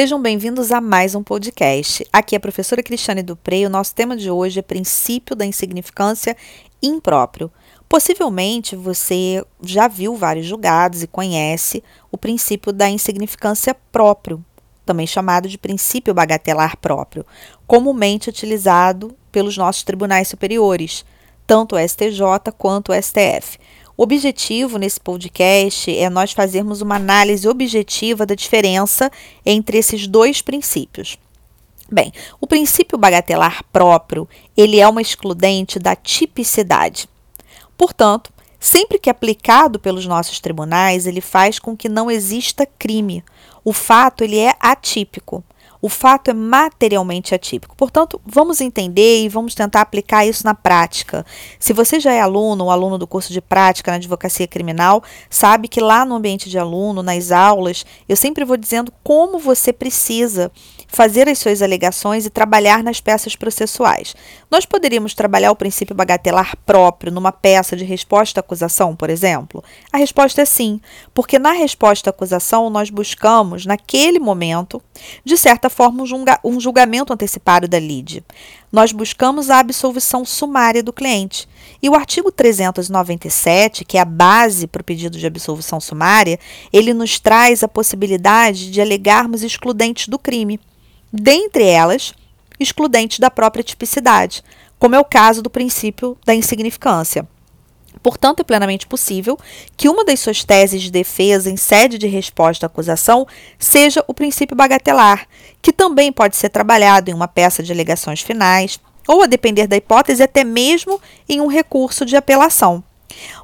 Sejam bem-vindos a mais um podcast. Aqui é a professora Cristiane Dupré e o nosso tema de hoje é princípio da insignificância impróprio. Possivelmente você já viu vários julgados e conhece o princípio da insignificância próprio, também chamado de princípio bagatelar próprio, comumente utilizado pelos nossos tribunais superiores, tanto o STJ quanto o STF. O objetivo nesse podcast é nós fazermos uma análise objetiva da diferença entre esses dois princípios. Bem, o princípio bagatelar próprio, ele é uma excludente da tipicidade. Portanto, sempre que aplicado pelos nossos tribunais, ele faz com que não exista crime. O fato ele é atípico. O fato é materialmente atípico. Portanto, vamos entender e vamos tentar aplicar isso na prática. Se você já é aluno ou aluno do curso de prática na advocacia criminal, sabe que lá no ambiente de aluno, nas aulas, eu sempre vou dizendo como você precisa fazer as suas alegações e trabalhar nas peças processuais. Nós poderíamos trabalhar o princípio bagatelar próprio numa peça de resposta à acusação, por exemplo? A resposta é sim, porque na resposta à acusação nós buscamos, naquele momento, de certa forma, um julgamento antecipado da lide. Nós buscamos a absolvição sumária do cliente. E o artigo 397, que é a base para o pedido de absolvição sumária, ele nos traz a possibilidade de alegarmos excludentes do crime dentre elas, excludentes da própria tipicidade, como é o caso do princípio da insignificância. Portanto, é plenamente possível que uma das suas teses de defesa em sede de resposta à acusação seja o princípio bagatelar, que também pode ser trabalhado em uma peça de alegações finais, ou, a depender da hipótese, até mesmo em um recurso de apelação.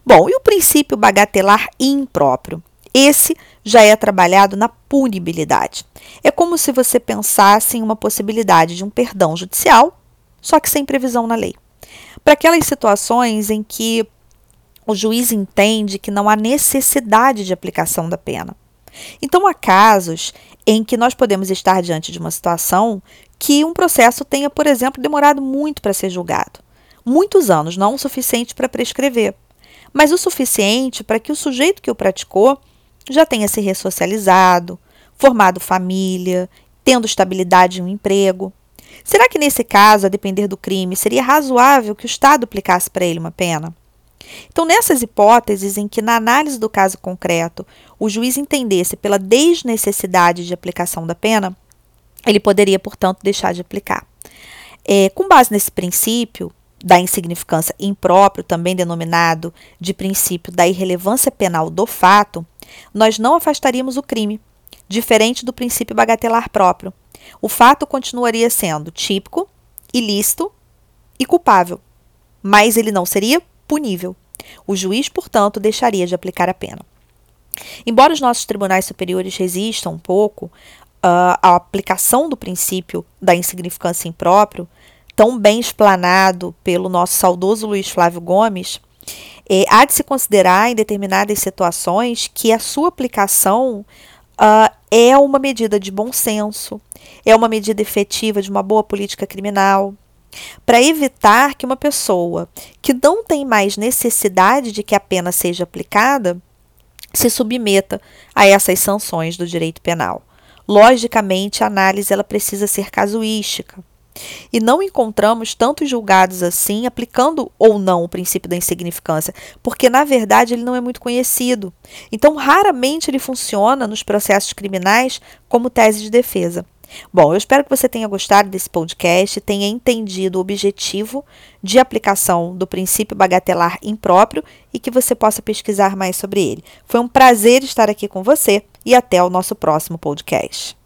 Bom, e o princípio bagatelar impróprio? Esse já é trabalhado na punibilidade. É como se você pensasse em uma possibilidade de um perdão judicial, só que sem previsão na lei. Para aquelas situações em que o juiz entende que não há necessidade de aplicação da pena. Então, há casos em que nós podemos estar diante de uma situação que um processo tenha, por exemplo, demorado muito para ser julgado. Muitos anos, não o suficiente para prescrever, mas o suficiente para que o sujeito que o praticou já tenha se ressocializado, formado família, tendo estabilidade em um emprego. Será que nesse caso, a depender do crime, seria razoável que o Estado aplicasse para ele uma pena? Então, nessas hipóteses em que, na análise do caso concreto, o juiz entendesse pela desnecessidade de aplicação da pena, ele poderia, portanto, deixar de aplicar. É, com base nesse princípio da insignificância impróprio, também denominado de princípio da irrelevância penal do fato, nós não afastaríamos o crime, diferente do princípio bagatelar próprio. O fato continuaria sendo típico, ilícito e culpável, mas ele não seria punível. O juiz, portanto, deixaria de aplicar a pena. Embora os nossos tribunais superiores resistam um pouco uh, à aplicação do princípio da insignificância impróprio, tão bem explanado pelo nosso saudoso Luiz Flávio Gomes, é, há de se considerar em determinadas situações que a sua aplicação uh, é uma medida de bom senso, é uma medida efetiva de uma boa política criminal, para evitar que uma pessoa que não tem mais necessidade de que a pena seja aplicada se submeta a essas sanções do direito penal. Logicamente, a análise ela precisa ser casuística. E não encontramos tantos julgados assim aplicando ou não o princípio da insignificância, porque na verdade ele não é muito conhecido. Então, raramente ele funciona nos processos criminais como tese de defesa. Bom, eu espero que você tenha gostado desse podcast, tenha entendido o objetivo de aplicação do princípio bagatelar impróprio e que você possa pesquisar mais sobre ele. Foi um prazer estar aqui com você e até o nosso próximo podcast.